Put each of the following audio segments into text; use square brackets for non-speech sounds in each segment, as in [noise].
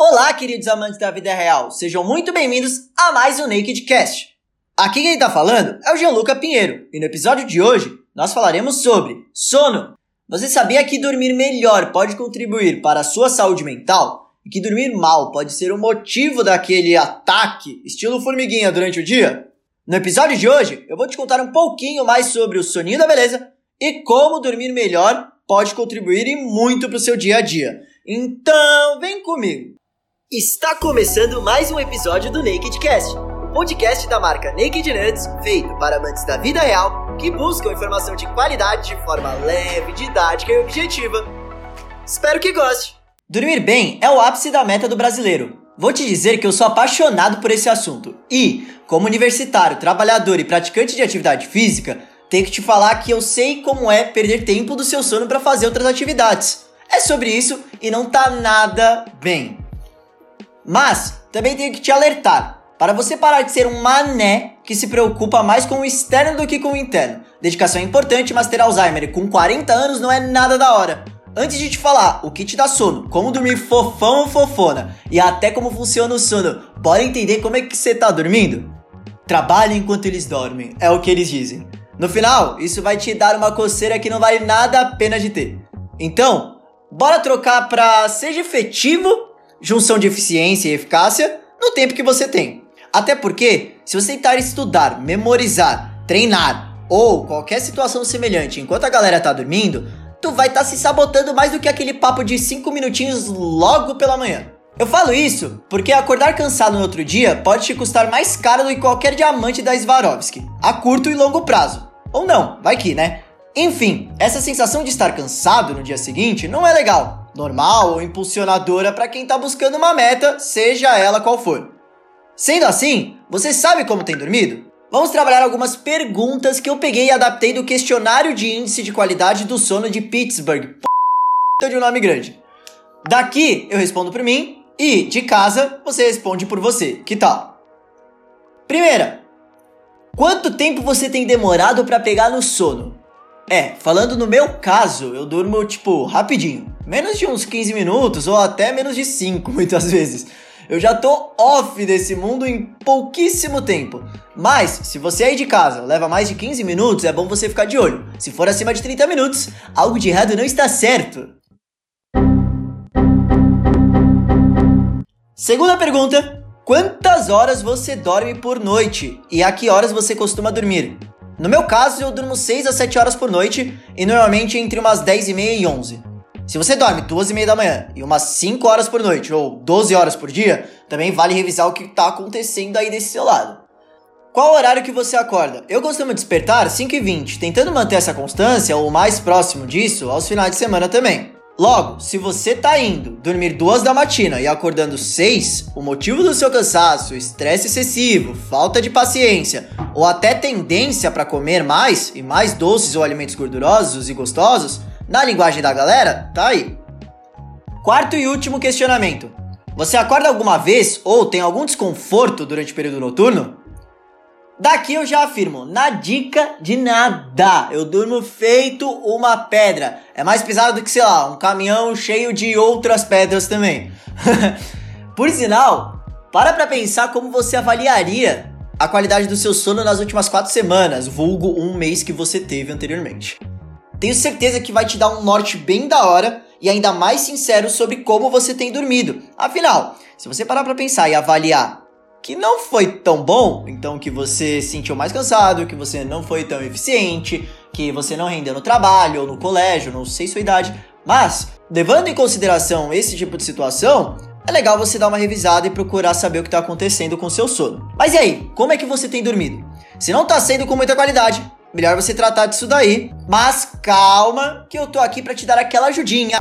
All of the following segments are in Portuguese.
Olá, queridos amantes da vida real, sejam muito bem-vindos a mais um Naked Cast. Aqui quem está falando é o Gianluca Pinheiro e no episódio de hoje nós falaremos sobre sono. Você sabia que dormir melhor pode contribuir para a sua saúde mental e que dormir mal pode ser o motivo daquele ataque estilo formiguinha durante o dia? No episódio de hoje eu vou te contar um pouquinho mais sobre o soninho da beleza e como dormir melhor pode contribuir e muito para o seu dia a dia. Então, vem comigo! Está começando mais um episódio do Naked Cast, podcast da marca Naked Nuts, feito para amantes da vida real que buscam informação de qualidade de forma leve, didática e objetiva. Espero que goste! Dormir bem é o ápice da meta do brasileiro. Vou te dizer que eu sou apaixonado por esse assunto e, como universitário, trabalhador e praticante de atividade física, tenho que te falar que eu sei como é perder tempo do seu sono para fazer outras atividades. É sobre isso e não tá nada bem. Mas também tenho que te alertar para você parar de ser um mané que se preocupa mais com o externo do que com o interno. Dedicação é importante, mas ter Alzheimer com 40 anos não é nada da hora. Antes de te falar o que te dá sono, como dormir fofão ou fofona e até como funciona o sono, bora entender como é que você tá dormindo? Trabalhe enquanto eles dormem, é o que eles dizem. No final, isso vai te dar uma coceira que não vale nada a pena de ter. Então, bora trocar pra seja efetivo junção de eficiência e eficácia no tempo que você tem. Até porque, se você tentar estudar, memorizar, treinar ou qualquer situação semelhante enquanto a galera tá dormindo, tu vai estar tá se sabotando mais do que aquele papo de 5 minutinhos logo pela manhã. Eu falo isso porque acordar cansado no outro dia pode te custar mais caro do que qualquer diamante da Swarovski, a curto e longo prazo. Ou não, vai que, né? Enfim, essa sensação de estar cansado no dia seguinte não é legal normal ou impulsionadora para quem está buscando uma meta, seja ela qual for. Sendo assim, você sabe como tem dormido? Vamos trabalhar algumas perguntas que eu peguei e adaptei do questionário de índice de qualidade do sono de Pittsburgh. P... de um nome grande. Daqui eu respondo por mim e de casa você responde por você. Que tal? Primeira, quanto tempo você tem demorado para pegar no sono? É, falando no meu caso, eu durmo tipo rapidinho. Menos de uns 15 minutos ou até menos de 5 [laughs] muitas vezes. Eu já tô off desse mundo em pouquíssimo tempo. Mas, se você aí de casa leva mais de 15 minutos, é bom você ficar de olho. Se for acima de 30 minutos, algo de errado não está certo. Segunda pergunta: Quantas horas você dorme por noite? E a que horas você costuma dormir? No meu caso, eu durmo 6 a 7 horas por noite e normalmente entre umas 10 e meia e 11. Se você dorme 2 e meia da manhã e umas 5 horas por noite ou 12 horas por dia, também vale revisar o que está acontecendo aí desse seu lado. Qual horário que você acorda? Eu costumo despertar 5 e 20, tentando manter essa constância ou mais próximo disso aos finais de semana também. Logo, se você tá indo dormir duas da matina e acordando seis, o motivo do seu cansaço, estresse excessivo, falta de paciência ou até tendência para comer mais e mais doces ou alimentos gordurosos e gostosos, na linguagem da galera, tá aí. Quarto e último questionamento. Você acorda alguma vez ou tem algum desconforto durante o período noturno? Daqui eu já afirmo, na dica de nada. Eu durmo feito uma pedra. É mais pesado do que, sei lá, um caminhão cheio de outras pedras também. [laughs] Por sinal, para pra pensar como você avaliaria a qualidade do seu sono nas últimas quatro semanas, vulgo um mês que você teve anteriormente. Tenho certeza que vai te dar um norte bem da hora e ainda mais sincero sobre como você tem dormido. Afinal, se você parar para pensar e avaliar que não foi tão bom, então que você se sentiu mais cansado, que você não foi tão eficiente, que você não rendeu no trabalho ou no colégio, não sei sua idade, mas levando em consideração esse tipo de situação, é legal você dar uma revisada e procurar saber o que está acontecendo com seu sono. Mas e aí, como é que você tem dormido? Se não está sendo com muita qualidade, melhor você tratar disso daí. Mas calma, que eu tô aqui para te dar aquela ajudinha.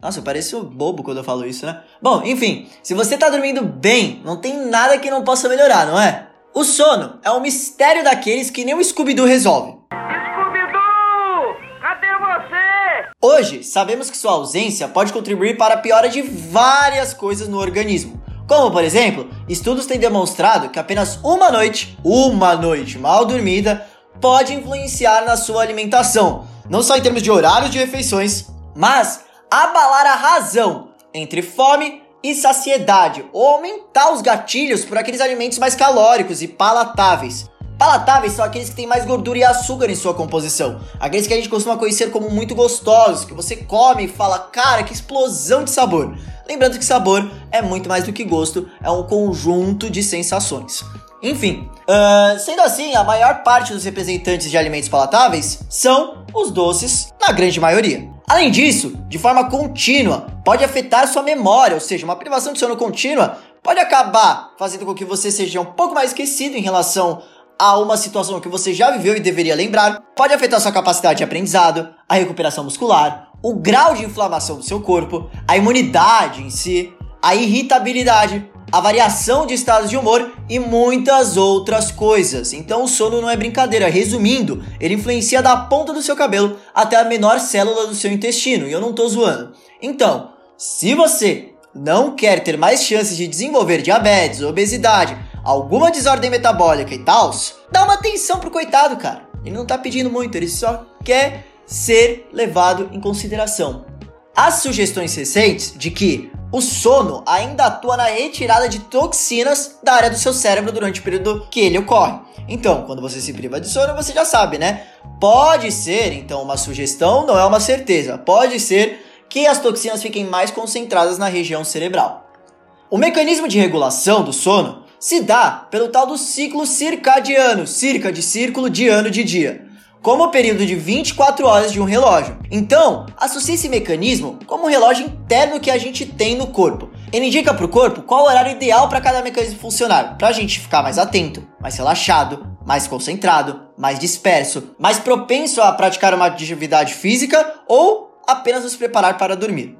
Nossa, eu pareço bobo quando eu falo isso, né? Bom, enfim, se você tá dormindo bem, não tem nada que não possa melhorar, não é? O sono é um mistério daqueles que nem o Scooby-Doo resolve. Scooby-Doo! Cadê você? Hoje, sabemos que sua ausência pode contribuir para a piora de várias coisas no organismo. Como, por exemplo, estudos têm demonstrado que apenas uma noite, uma noite mal dormida, pode influenciar na sua alimentação. Não só em termos de horários de refeições, mas abalar a razão entre fome e saciedade, ou aumentar os gatilhos por aqueles alimentos mais calóricos e palatáveis. Palatáveis são aqueles que têm mais gordura e açúcar em sua composição. Aqueles que a gente costuma conhecer como muito gostosos, que você come e fala, cara, que explosão de sabor. Lembrando que sabor é muito mais do que gosto, é um conjunto de sensações. Enfim, uh, sendo assim, a maior parte dos representantes de alimentos palatáveis são os doces, na grande maioria. Além disso, de forma contínua, pode afetar sua memória, ou seja, uma privação de sono contínua pode acabar fazendo com que você seja um pouco mais esquecido em relação a uma situação que você já viveu e deveria lembrar, pode afetar sua capacidade de aprendizado, a recuperação muscular, o grau de inflamação do seu corpo, a imunidade em si, a irritabilidade, a variação de estados de humor e muitas outras coisas. Então o sono não é brincadeira. Resumindo, ele influencia da ponta do seu cabelo até a menor célula do seu intestino. E eu não tô zoando. Então, se você não quer ter mais chances de desenvolver diabetes, obesidade, alguma desordem metabólica e tal, dá uma atenção pro coitado, cara. Ele não tá pedindo muito, ele só quer ser levado em consideração. As sugestões recentes de que o sono ainda atua na retirada de toxinas da área do seu cérebro durante o período que ele ocorre. Então, quando você se priva de sono, você já sabe, né? Pode ser, então, uma sugestão, não é uma certeza. Pode ser que as toxinas fiquem mais concentradas na região cerebral. O mecanismo de regulação do sono se dá pelo tal do ciclo circadiano, circa de círculo, de ano de dia como o período de 24 horas de um relógio. Então, associe esse mecanismo como um relógio interno que a gente tem no corpo. Ele indica para o corpo qual o horário ideal para cada mecanismo funcionar, para a gente ficar mais atento, mais relaxado, mais concentrado, mais disperso, mais propenso a praticar uma atividade física ou apenas nos preparar para dormir.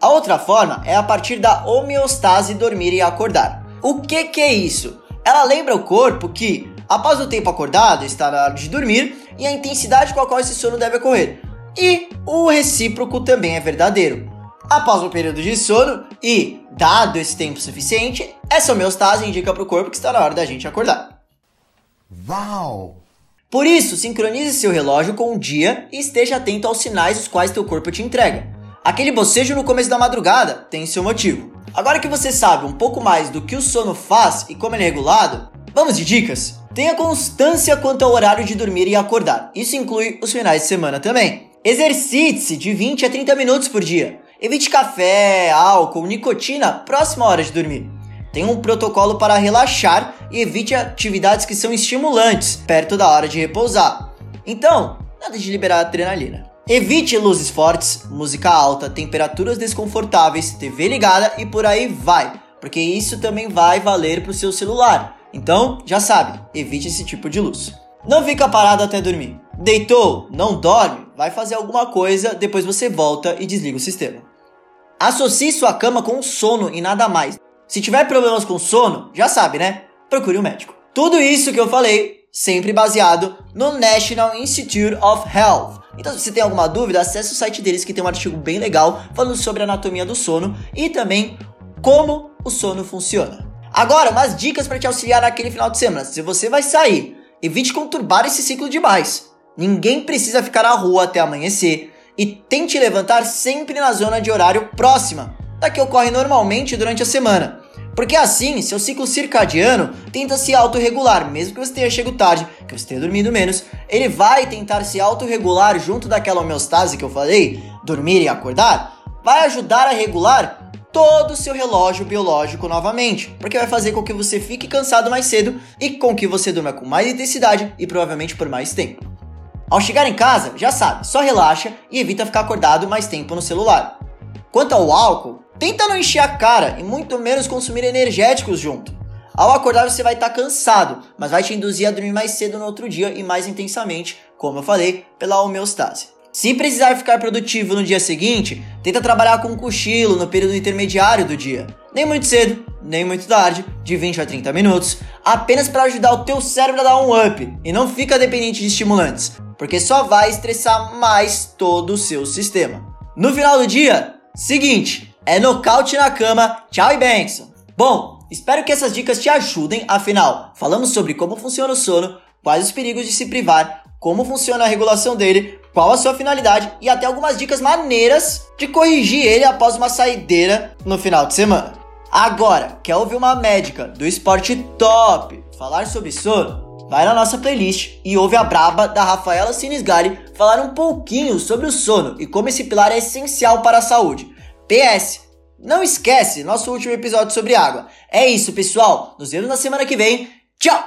A outra forma é a partir da homeostase dormir e acordar. O que, que é isso? Ela lembra o corpo que Após o tempo acordado, está na hora de dormir e a intensidade com a qual esse sono deve ocorrer. E o recíproco também é verdadeiro. Após um período de sono e dado esse tempo suficiente, essa homeostase indica para o corpo que está na hora da gente acordar. Uau! Por isso, sincronize seu relógio com o dia e esteja atento aos sinais os quais teu corpo te entrega. Aquele bocejo no começo da madrugada tem seu motivo. Agora que você sabe um pouco mais do que o sono faz e como ele é regulado, vamos de dicas? Tenha constância quanto ao horário de dormir e acordar. Isso inclui os finais de semana também. Exercite-se de 20 a 30 minutos por dia. Evite café, álcool, nicotina próxima hora de dormir. Tenha um protocolo para relaxar e evite atividades que são estimulantes perto da hora de repousar. Então, nada de liberar adrenalina. Evite luzes fortes, música alta, temperaturas desconfortáveis, TV ligada e por aí vai, porque isso também vai valer para o seu celular. Então, já sabe, evite esse tipo de luz. Não fica parado até dormir. Deitou, não dorme, vai fazer alguma coisa, depois você volta e desliga o sistema. Associe sua cama com sono e nada mais. Se tiver problemas com sono, já sabe, né? Procure um médico. Tudo isso que eu falei, sempre baseado no National Institute of Health. Então, se você tem alguma dúvida, acesse o site deles que tem um artigo bem legal falando sobre a anatomia do sono e também como o sono funciona. Agora, umas dicas para te auxiliar naquele final de semana. Se você vai sair, evite conturbar esse ciclo demais. Ninguém precisa ficar na rua até amanhecer e tente levantar sempre na zona de horário próxima da que ocorre normalmente durante a semana. Porque assim, seu ciclo circadiano tenta se autorregular, mesmo que você tenha chegado tarde, que você tenha dormido menos, ele vai tentar se autorregular junto daquela homeostase que eu falei, dormir e acordar, vai ajudar a regular todo o seu relógio biológico novamente, porque vai fazer com que você fique cansado mais cedo e com que você durma com mais intensidade e provavelmente por mais tempo. Ao chegar em casa, já sabe, só relaxa e evita ficar acordado mais tempo no celular. Quanto ao álcool, tenta não encher a cara e muito menos consumir energéticos junto. Ao acordar você vai estar tá cansado, mas vai te induzir a dormir mais cedo no outro dia e mais intensamente, como eu falei, pela homeostase. Se precisar ficar produtivo no dia seguinte, tenta trabalhar com um cochilo no período intermediário do dia. Nem muito cedo, nem muito tarde, de 20 a 30 minutos, apenas para ajudar o teu cérebro a dar um up e não fica dependente de estimulantes, porque só vai estressar mais todo o seu sistema. No final do dia, seguinte, é nocaute na cama, tchau e benção. Bom, espero que essas dicas te ajudem, afinal, falamos sobre como funciona o sono, quais os perigos de se privar, como funciona a regulação dele, qual a sua finalidade e até algumas dicas maneiras de corrigir ele após uma saideira no final de semana. Agora, quer ouvir uma médica do esporte top falar sobre sono? Vai na nossa playlist e ouve a braba da Rafaela Sinisgali falar um pouquinho sobre o sono e como esse pilar é essencial para a saúde. PS, não esquece nosso último episódio sobre água. É isso, pessoal. Nos vemos na semana que vem. Tchau!